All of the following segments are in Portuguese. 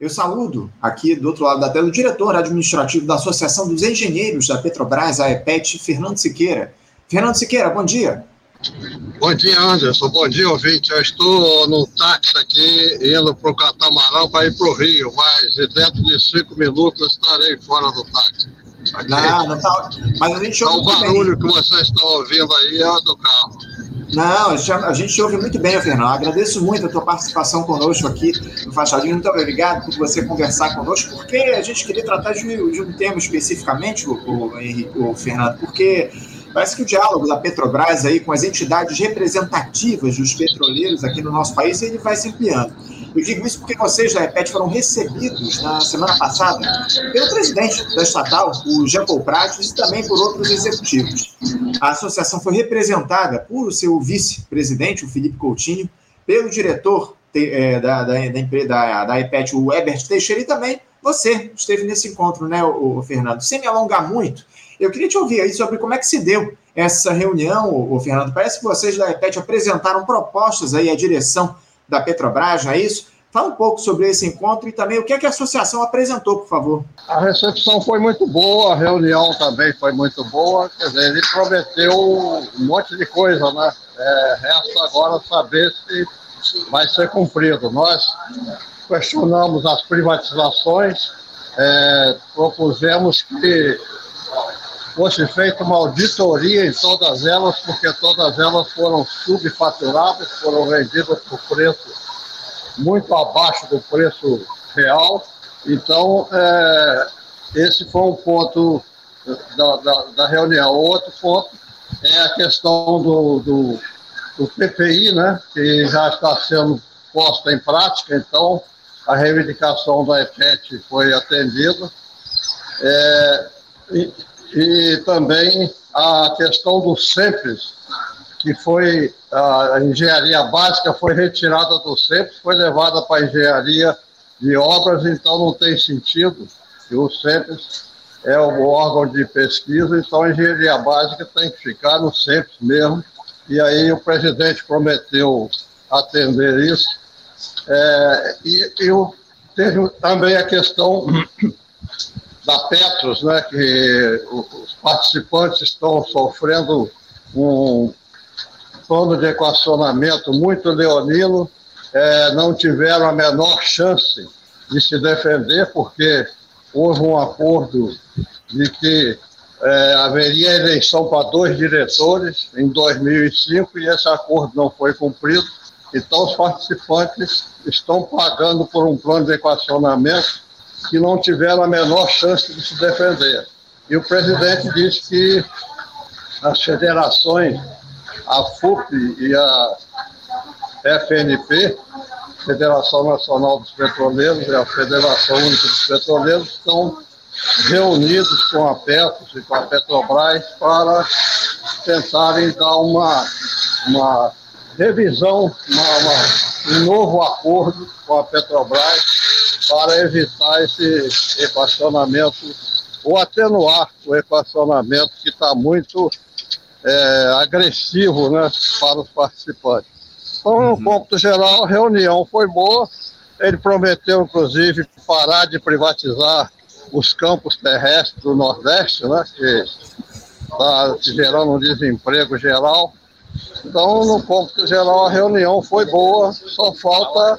Eu saúdo aqui do outro lado da tela o diretor administrativo da Associação dos Engenheiros da Petrobras, a EPET, Fernando Siqueira. Fernando Siqueira, bom dia. Bom dia, Anderson. Bom dia, ouvinte. Eu estou no táxi aqui, indo para o Catamarão para ir para o Rio, mas dentro de cinco minutos estarei fora do táxi. Aqui. Não, não tá. Mas a gente ouve. Então, o barulho bem. que vocês estão ouvindo aí é do carro. Não, a gente ouve muito bem, Fernando. Agradeço muito a tua participação conosco aqui no Fachadinho. Muito obrigado por você conversar conosco, porque a gente queria tratar de, de um tema especificamente, o, o, o Fernando, porque Parece que o diálogo da Petrobras aí com as entidades representativas dos petroleiros aqui no nosso país ele vai se ampliando. Eu digo isso porque vocês da EPET foram recebidos na semana passada pelo presidente da estatal, o Jean Paul Prates, e também por outros executivos. A associação foi representada por seu vice-presidente, o Felipe Coutinho, pelo diretor é, da, da, da, da, EPET, o Herbert Teixeira, e também você esteve nesse encontro, né, o Fernando? Sem me alongar muito, eu queria te ouvir aí sobre como é que se deu essa reunião, o Fernando. Parece que vocês da EPET apresentaram propostas aí à direção da Petrobras, não é isso? Fala um pouco sobre esse encontro e também o que, é que a associação apresentou, por favor. A recepção foi muito boa, a reunião também foi muito boa. Quer dizer, ele prometeu um monte de coisa, né? É, resta agora saber se vai ser cumprido. Nós questionamos as privatizações, é, propusemos que fosse feita uma auditoria em todas elas, porque todas elas foram subfaturadas, foram vendidas por preço muito abaixo do preço real. Então, é, esse foi um ponto da, da, da, reunião. Outro ponto é a questão do, do, do PPI, né, que já está sendo posta em prática, então a reivindicação da EPET foi atendida. É, e, também a questão do CEPES, que foi a engenharia básica foi retirada do CEPES, foi levada para a engenharia de obras, então não tem sentido. O CEPES é o órgão de pesquisa, então a engenharia básica tem que ficar no CEPES mesmo. E aí o presidente prometeu atender isso. É, e, e teve também a questão da Petros, né, que os participantes estão sofrendo um plano de equacionamento muito leonino, é, não tiveram a menor chance de se defender, porque houve um acordo de que é, haveria eleição para dois diretores em 2005 e esse acordo não foi cumprido. Então, os participantes estão pagando por um plano de equacionamento que não tiveram a menor chance de se defender. E o presidente disse que as federações, a FUP e a FNP, Federação Nacional dos Petroleiros e a Federação Única dos Petroleiros, estão reunidos com a Petros e com a Petrobras para tentarem dar uma, uma revisão, uma, uma, um novo acordo com a Petrobras para evitar esse equacionamento ou atenuar o equacionamento que está muito é, agressivo né, para os participantes. Então, no uhum. geral, a reunião foi boa. Ele prometeu, inclusive, parar de privatizar os campos terrestres do Nordeste, né, que está gerando um desemprego geral. Então, no ponto geral, a reunião foi boa, só falta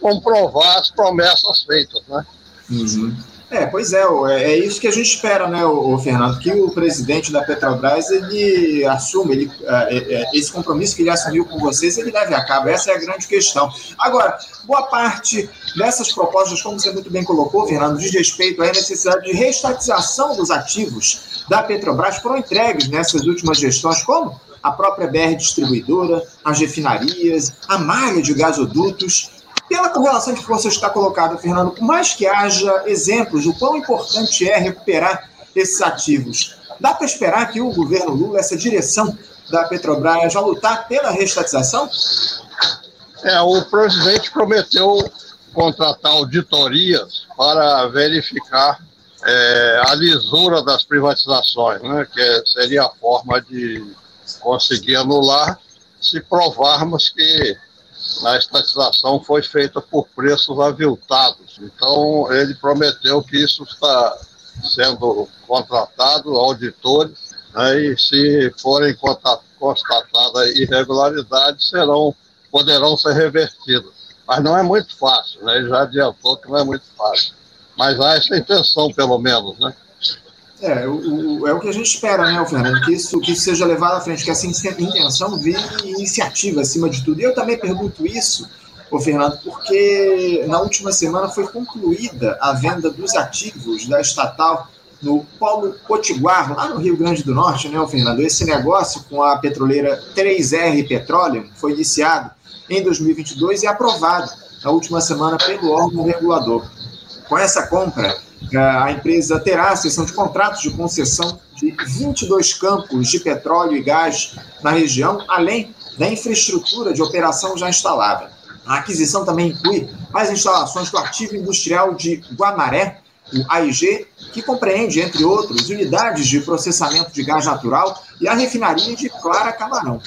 comprovar as promessas feitas, né? Uhum. É, pois é, é, é isso que a gente espera, né, o, Fernando, que o presidente da Petrobras ele assume ele, é, é, esse compromisso que ele assumiu com vocês, ele leve a cabo. Essa é a grande questão. Agora, boa parte dessas propostas, como você muito bem colocou, Fernando, diz respeito à necessidade de reestatização dos ativos da Petrobras foram entregues nessas últimas gestões, como a própria BR distribuidora, as refinarias, a malha de gasodutos. Pela correlação que você está colocado, Fernando, por mais que haja exemplos do quão importante é recuperar esses ativos, dá para esperar que o governo Lula, essa direção da Petrobras, já lutar pela restatização? É, o presidente prometeu contratar auditorias para verificar é, a lisura das privatizações, né, que seria a forma de conseguir anular se provarmos que a estatização foi feita por preços aviltados. Então, ele prometeu que isso está sendo contratado, auditores, né, e se forem constatadas irregularidades, serão, poderão ser revertidas. Mas não é muito fácil, né? ele já adiantou que não é muito fácil. Mas há essa intenção, pelo menos, né? É, o, o, é o que a gente espera, né, Fernando? Que isso, que isso seja levado à frente, que essa intenção vire iniciativa acima de tudo. E eu também pergunto isso, ô Fernando, porque na última semana foi concluída a venda dos ativos da estatal no Polo Potiguar, lá no Rio Grande do Norte, né, Fernando? Esse negócio com a petroleira 3R Petroleum foi iniciado em 2022 e aprovado na última semana pelo órgão regulador. Com essa compra, a empresa terá a sessão de contratos de concessão de 22 campos de petróleo e gás na região, além da infraestrutura de operação já instalada. A aquisição também inclui as instalações do ativo industrial de Guamaré, o AIG, que compreende, entre outros, unidades de processamento de gás natural e a refinaria de Clara Camarão.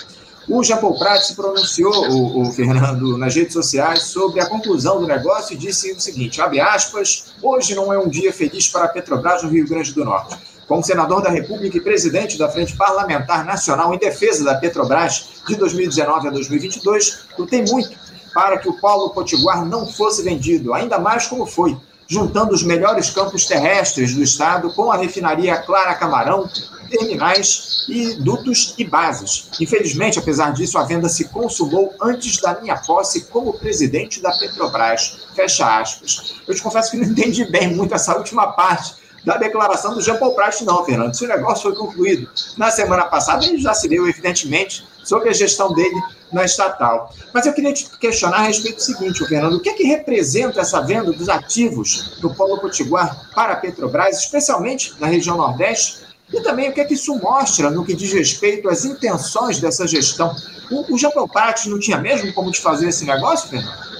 O Japão Prat se pronunciou, o, o, Fernando, nas redes sociais sobre a conclusão do negócio e disse o seguinte, abre aspas, hoje não é um dia feliz para a Petrobras no Rio Grande do Norte. Como senador da República e presidente da Frente Parlamentar Nacional em defesa da Petrobras de 2019 a 2022, lutei muito para que o Paulo Potiguar não fosse vendido, ainda mais como foi, juntando os melhores campos terrestres do estado com a refinaria Clara Camarão, terminais e dutos e bases. Infelizmente, apesar disso, a venda se consumou antes da minha posse como presidente da Petrobras. Fecha aspas. Eu te confesso que não entendi bem muito essa última parte da declaração do Jean Paul Prat, não, Fernando. Se o negócio foi concluído na semana passada, ele já se deu, evidentemente, sobre a gestão dele na estatal. Mas eu queria te questionar a respeito do seguinte, Fernando, o que é que representa essa venda dos ativos do Polo Potiguar para a Petrobras, especialmente na região Nordeste, e também o que é que isso mostra no que diz respeito às intenções dessa gestão. O, o Japão não tinha mesmo como te fazer esse negócio, Fernando?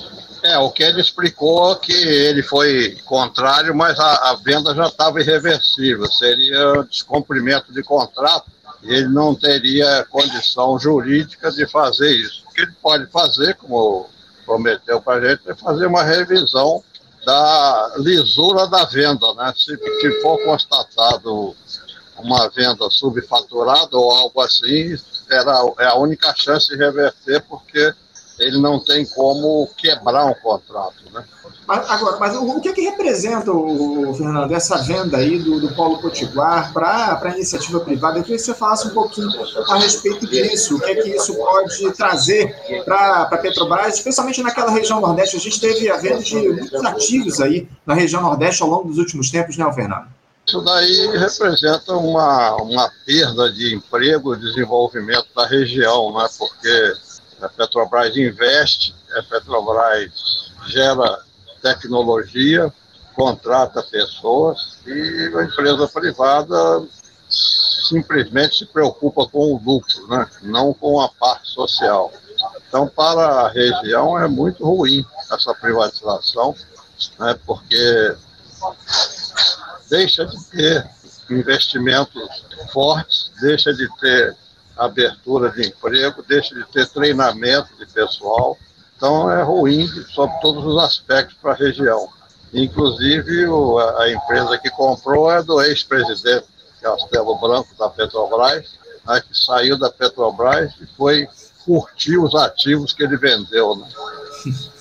É, o que ele explicou que ele foi contrário, mas a, a venda já estava irreversível, seria descumprimento de contrato, e ele não teria condição jurídica de fazer isso. O que ele pode fazer, como prometeu para a gente, é fazer uma revisão da lisura da venda, né? Se, se for constatado uma venda subfaturada ou algo assim, era, é a única chance de reverter, porque ele não tem como quebrar um contrato. Né? Mas, agora, mas o, o que, é que representa, o, Fernando, essa venda aí do, do Polo Potiguar para a iniciativa privada? Eu queria que você falasse um pouquinho a respeito disso, o que é que isso pode trazer para a Petrobras, especialmente naquela região Nordeste. A gente teve a venda de muitos ativos aí na região Nordeste ao longo dos últimos tempos, né, Fernando? Isso daí representa uma, uma perda de emprego e desenvolvimento da região, né? porque a Petrobras investe, a Petrobras gera tecnologia, contrata pessoas e a empresa privada simplesmente se preocupa com o lucro, né? não com a parte social. Então, para a região é muito ruim essa privatização, né? porque deixa de ter investimentos fortes, deixa de ter abertura de emprego, deixa de ter treinamento de pessoal. Então é ruim sob todos os aspectos para a região. Inclusive o, a empresa que comprou é do ex-presidente Castelo Branco da Petrobras, né, que saiu da Petrobras e foi curtir os ativos que ele vendeu. Né?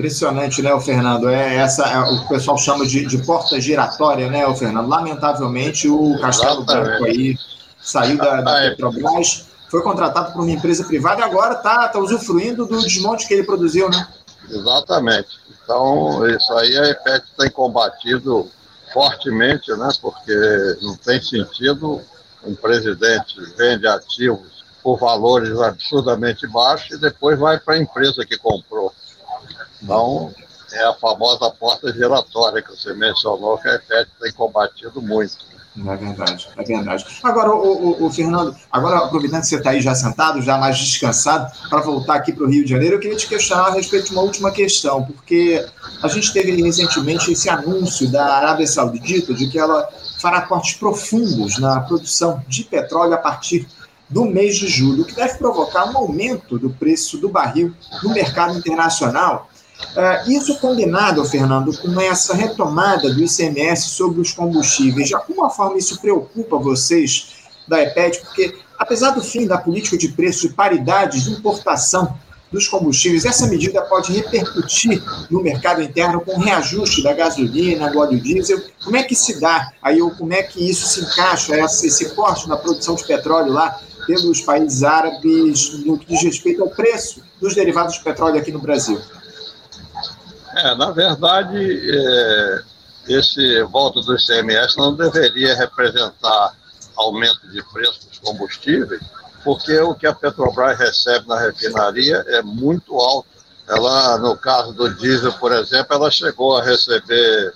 Impressionante, né, o Fernando? É essa é, o pessoal chama de, de porta giratória, né, o Fernando? Lamentavelmente, o Castelo Branco aí saiu da, da Petrobras, foi contratado por uma empresa privada e agora está tá usufruindo do desmonte que ele produziu, né? Exatamente. Então, isso aí a EPET tem combatido fortemente, né? Porque não tem sentido um presidente vende ativos por valores absurdamente baixos e depois vai para a empresa que comprou. Então, é a famosa porta giratória que você mencionou, que a EFET tem combatido muito. É verdade, é verdade. Agora, o, o, o Fernando, agora aproveitando que você está aí já sentado, já mais descansado, para voltar aqui para o Rio de Janeiro, eu queria te questionar a respeito de uma última questão, porque a gente teve recentemente esse anúncio da Arábia Saudita de que ela fará cortes profundos na produção de petróleo a partir do mês de julho, o que deve provocar um aumento do preço do barril no mercado internacional. Uh, isso combinado, Fernando, com essa retomada do ICMS sobre os combustíveis, de alguma forma isso preocupa vocês da EPET, porque apesar do fim da política de preço de paridade de importação dos combustíveis, essa medida pode repercutir no mercado interno com reajuste da gasolina, do óleo diesel. Como é que se dá aí, ou como é que isso se encaixa, esse corte na produção de petróleo lá pelos países árabes no que diz respeito ao preço dos derivados de petróleo aqui no Brasil? É, na verdade, é, esse voto do ICMS não deveria representar aumento de preço dos combustíveis, porque o que a Petrobras recebe na refinaria é muito alto. Ela, no caso do diesel, por exemplo, ela chegou a receber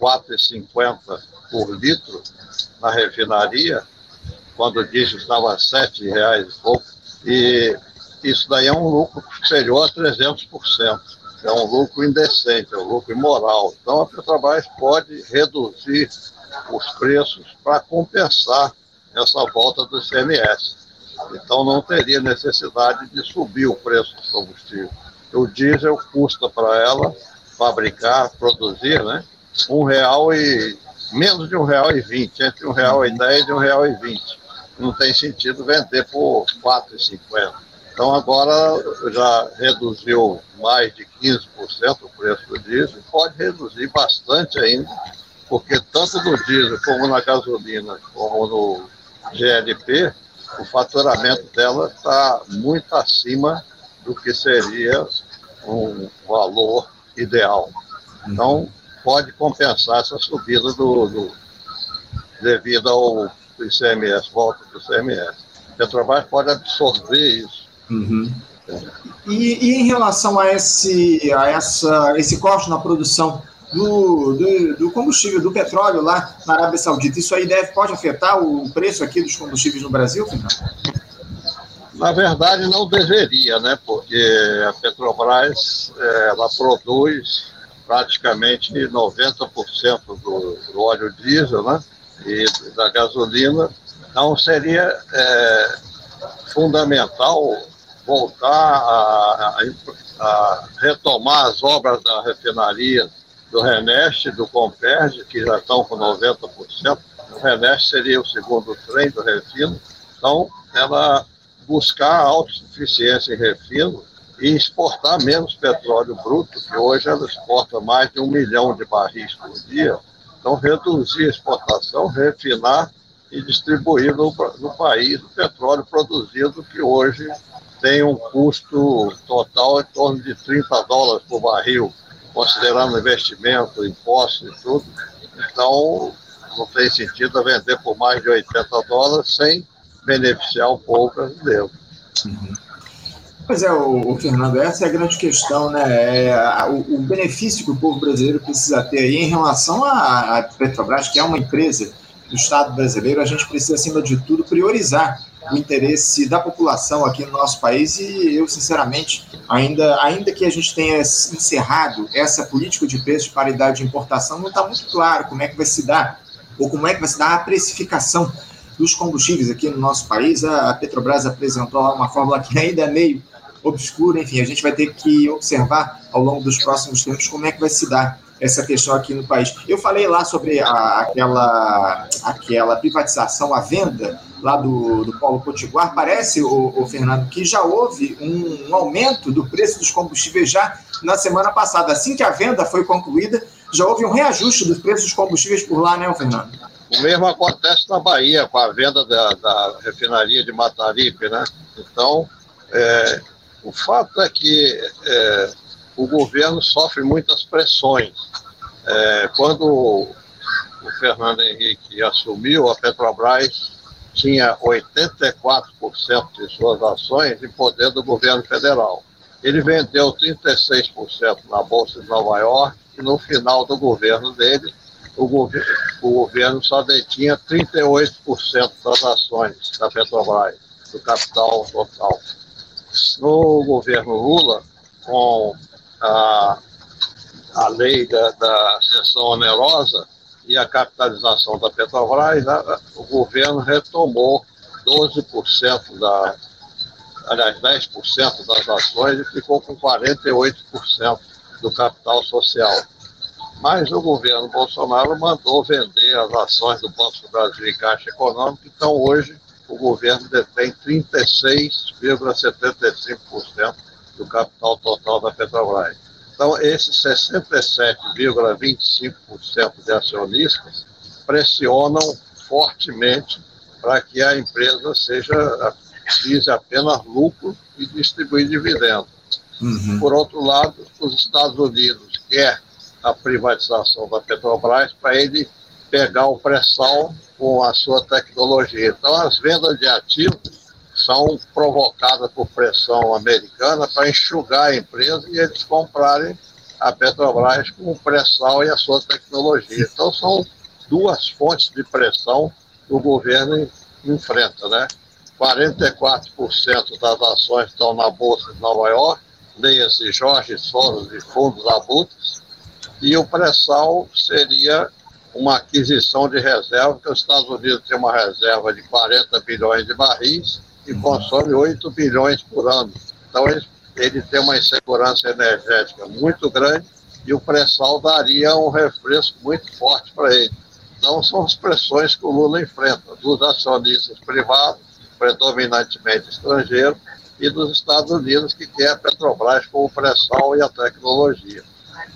R$ 4,50 por litro na refinaria, quando o diesel estava R$ 7,00 e pouco, e isso daí é um lucro superior a 300%. É um lucro indecente, é um lucro imoral. Então a Petrobras pode reduzir os preços para compensar essa volta do ICMS. Então não teria necessidade de subir o preço do combustível. O diesel custa para ela fabricar, produzir, né? Um real e menos de um real e vinte, entre um real e dez e um real e vinte. Não tem sentido vender por quatro e cinquenta. Então agora já reduziu mais de 15% o preço do diesel, pode reduzir bastante ainda, porque tanto no diesel como na gasolina, como no GLP, o faturamento dela está muito acima do que seria um valor ideal. Então, pode compensar essa subida do, do devido ao ICMS, volta do ICMS. Petrobras pode absorver isso. Uhum. E, e, em relação a esse, a essa, esse corte na produção do, do, do, combustível, do petróleo lá na Arábia Saudita. Isso aí deve, pode afetar o preço aqui dos combustíveis no Brasil, Fernando? Na verdade, não deveria, né? Porque a Petrobras é, ela produz praticamente 90% do, do óleo diesel, né? E da gasolina. Então, seria é, fundamental voltar a, a, a retomar as obras da refinaria do Reneste, do Comperge, que já estão com 90%. O Reneste seria o segundo trem do refino. Então, ela buscar autossuficiência em refino e exportar menos petróleo bruto, que hoje ela exporta mais de um milhão de barris por dia. Então, reduzir a exportação, refinar e distribuir no, no país o petróleo produzido, que hoje tem um custo total em torno de 30 dólares por barril considerando investimento, impostos e tudo. Então, não tem sentido vender por mais de 80 dólares sem beneficiar o povo brasileiro. Uhum. Pois é, o, o, Fernando, essa é a grande questão, né? É, o, o, benefício que o povo brasileiro precisa ter aí em relação à Petrobras, que é uma empresa do Estado brasileiro, a gente precisa, acima de tudo, priorizar o interesse da população aqui no nosso país e eu, sinceramente, ainda, ainda que a gente tenha encerrado essa política de preço de paridade de importação, não está muito claro como é que vai se dar, ou como é que vai se dar a precificação dos combustíveis aqui no nosso país. A Petrobras apresentou uma fórmula que ainda é meio obscura, enfim, a gente vai ter que observar ao longo dos próximos tempos como é que vai se dar essa questão aqui no país. Eu falei lá sobre a, aquela, aquela privatização, a venda lá do, do Paulo Potiguar. Parece, o, o Fernando, que já houve um, um, aumento do preço dos combustíveis já na semana passada. Assim que a venda foi concluída, já houve um reajuste dos preços dos combustíveis por lá, né, Fernando? O mesmo acontece na Bahia com a venda da, da refinaria de Mataripe, né? Então, é, o fato é que é, o governo sofre muitas pressões. É, quando o Fernando Henrique assumiu, a Petrobras tinha 84% de suas ações em poder do governo federal. Ele vendeu 36% na Bolsa de Nova York e no final do governo dele, o, governo, o governo só detinha 38% das ações da Petrobras, do capital total. No governo Lula, com a, a lei da, da sessão onerosa e a capitalização da Petrobras, a, o governo retomou 12% da, aliás, 10% das ações e ficou com 48% do capital social. Mas o governo Bolsonaro mandou vender as ações do Banco do Brasil e Caixa Econômica, então hoje o governo detém 36,75% do capital total da Petrobras. Então, esses 67,25% de acionistas pressionam fortemente para que a empresa seja vise apenas lucro e distribuir dividendos. Uhum. Por outro lado, os Estados Unidos quer a privatização da Petrobras para ele pegar o pré-sal com a sua tecnologia. Então, as vendas de ativos são provocadas por pressão americana para enxugar a empresa e eles comprarem a Petrobras com o pré-sal e a sua tecnologia. Então, são duas fontes de pressão que o governo enfrenta, né? 44% das ações estão na Bolsa de Nova York, leia-se Jorge Soros de fundos abutres, e o pré-sal seria uma aquisição de reserva, que os Estados Unidos tem uma reserva de 40 bilhões de barris e consome 8 bilhões por ano. Então ele, tem uma insegurança energética muito grande e o pré-sal daria um refresco muito forte para ele. Então são as pressões que o Lula enfrenta, dos acionistas privados, predominantemente estrangeiros, e dos Estados Unidos, que quer a Petrobras com o pré-sal e a tecnologia.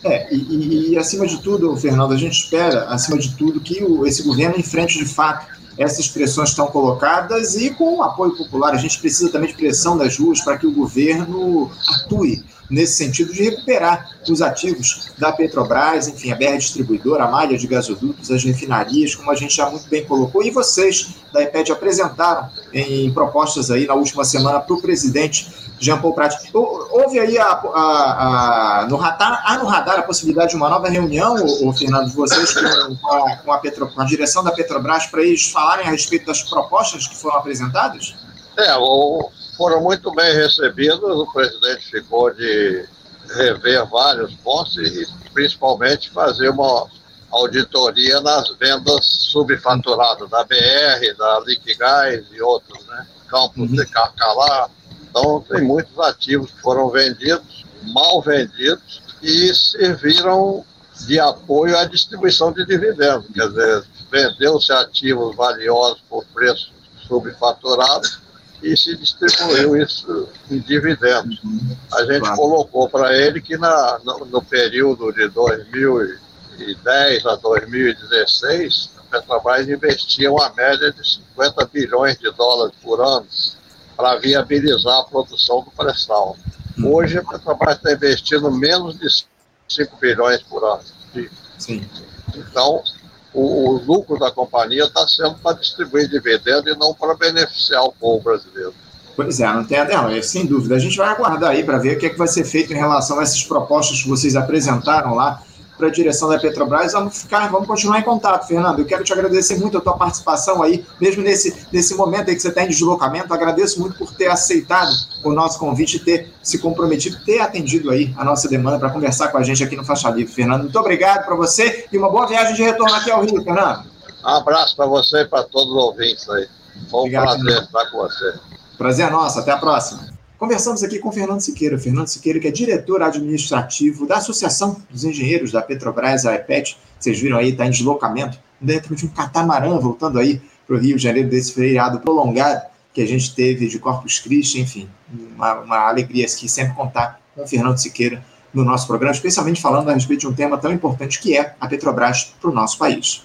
É, e, e, acima de tudo, Fernando, a gente espera, acima de tudo, que o, esse governo enfrente de fato essas pressões estão colocadas e com o apoio popular. A gente precisa também de pressão das ruas para que o governo atue nesse sentido de recuperar os ativos da Petrobras, enfim, a BR Distribuidora, a malha de gasodutos, as refinarias, como a gente já muito bem colocou, e vocês da IPED apresentaram em propostas aí na última semana para o presidente Jean Paul Prat. Houve aí a, a, a, no, radar, há no radar a possibilidade de uma nova reunião, o, Fernando, de vocês com, a, com, a Petro, com a direção da Petrobras para eles falarem a respeito das propostas que foram apresentadas? É, o, foram muito bem recebidos. O presidente ficou de rever vários pontos e principalmente fazer uma auditoria nas vendas subfaturadas da BR, da Liquigás e outros, né? Campos uhum. de Carcalá. Então, tem muitos ativos que foram vendidos, mal vendidos, e serviram de apoio à distribuição de dividendos. Quer dizer, vendeu-se ativos valiosos por preço subfaturado e se distribuiu isso em dividendos. A gente claro. colocou para ele que na, no, no, período de 2010 a 2016, a Petrobras investia uma média de 50 bilhões de dólares por ano para viabilizar a produção do pré-sal. Uhum. Hoje a Petrobras está investindo menos de 5 bilhões por ano. Sim. Então, o, o lucro da companhia está sendo para distribuir dividendo e não para beneficiar o povo brasileiro. Pois é, não tem não, é, sem dúvida. A gente vai aguardar aí para ver o que, é que vai ser feito em relação a essas propostas que vocês apresentaram lá para a direção da Petrobras. Vamos ficar, vamos continuar em contato, Fernando. Eu quero te agradecer muito a tua participação aí, mesmo nesse, nesse momento aí que você está em deslocamento. Agradeço muito por ter aceitado o nosso convite e ter se comprometido, ter atendido aí a nossa demanda para conversar com a gente aqui no Faixa Livre, Fernando. Muito obrigado para você e uma boa viagem de retorno aqui ao Rio, Fernando. Um abraço para você e para todos os ouvintes aí. Foi um Obrigado, prazer Fernando. estar com você. Prazer é nosso. Até a próxima. Conversamos aqui com Fernando Siqueira. Fernando Siqueira, que é diretor administrativo da Associação dos Engenheiros da Petrobras, a EPET. Vocês viram aí, está em deslocamento dentro de um catamarã, voltando aí para o Rio de Janeiro, desse feriado prolongado que a gente teve de Corpus Christi. Enfim, uma, uma alegria aqui sempre contar com Fernando Siqueira no nosso programa, especialmente falando a respeito de um tema tão importante que é a Petrobras para o nosso país.